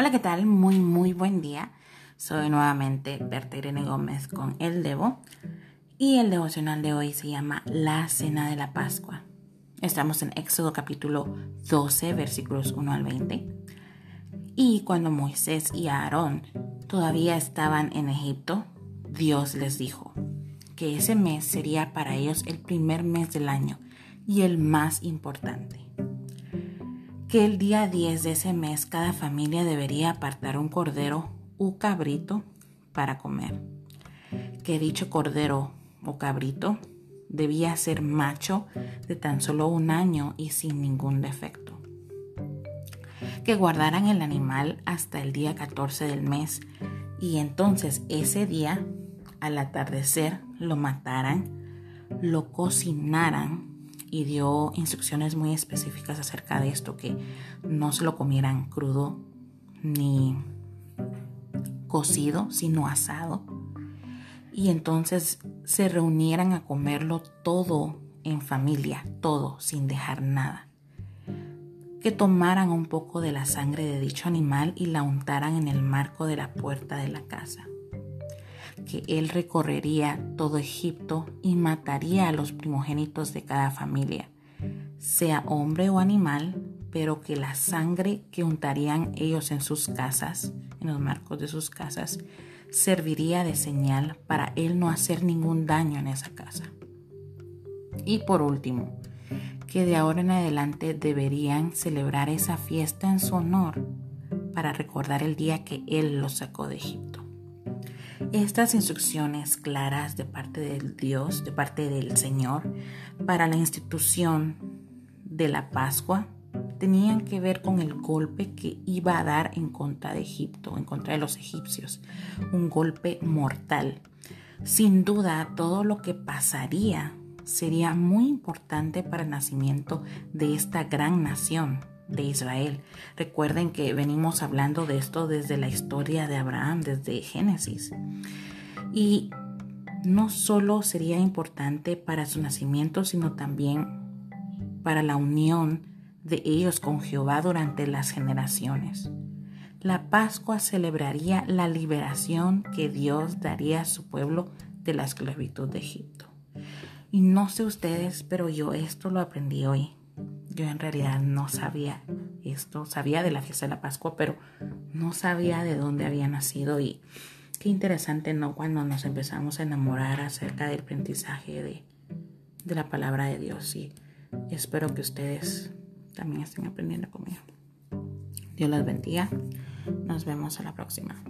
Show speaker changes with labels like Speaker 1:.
Speaker 1: Hola, ¿qué tal? Muy, muy buen día. Soy nuevamente Berta Irene Gómez con El Devo y el devocional de hoy se llama La Cena de la Pascua. Estamos en Éxodo capítulo 12, versículos 1 al 20. Y cuando Moisés y Aarón todavía estaban en Egipto, Dios les dijo que ese mes sería para ellos el primer mes del año y el más importante que el día 10 de ese mes cada familia debería apartar un cordero u cabrito para comer. Que dicho cordero o cabrito debía ser macho de tan solo un año y sin ningún defecto. Que guardaran el animal hasta el día 14 del mes y entonces ese día, al atardecer, lo mataran, lo cocinaran y dio instrucciones muy específicas acerca de esto, que no se lo comieran crudo ni cocido, sino asado. Y entonces se reunieran a comerlo todo en familia, todo, sin dejar nada. Que tomaran un poco de la sangre de dicho animal y la untaran en el marco de la puerta de la casa que él recorrería todo Egipto y mataría a los primogénitos de cada familia, sea hombre o animal, pero que la sangre que untarían ellos en sus casas, en los marcos de sus casas, serviría de señal para él no hacer ningún daño en esa casa. Y por último, que de ahora en adelante deberían celebrar esa fiesta en su honor para recordar el día que él los sacó de Egipto. Estas instrucciones claras de parte del Dios, de parte del Señor, para la institución de la Pascua, tenían que ver con el golpe que iba a dar en contra de Egipto, en contra de los egipcios, un golpe mortal. Sin duda, todo lo que pasaría sería muy importante para el nacimiento de esta gran nación, de Israel. Recuerden que venimos hablando de esto desde la historia de Abraham, desde Génesis. Y no solo sería importante para su nacimiento, sino también para la unión de ellos con Jehová durante las generaciones. La Pascua celebraría la liberación que Dios daría a su pueblo de la esclavitud de Egipto. Y no sé ustedes, pero yo esto lo aprendí hoy. Yo en realidad no sabía esto, sabía de la fiesta de la Pascua, pero no sabía de dónde había nacido y qué interesante, ¿no? Cuando nos empezamos a enamorar acerca del aprendizaje de, de la palabra de Dios y espero que ustedes también estén aprendiendo conmigo. Dios los bendiga. Nos vemos a la próxima.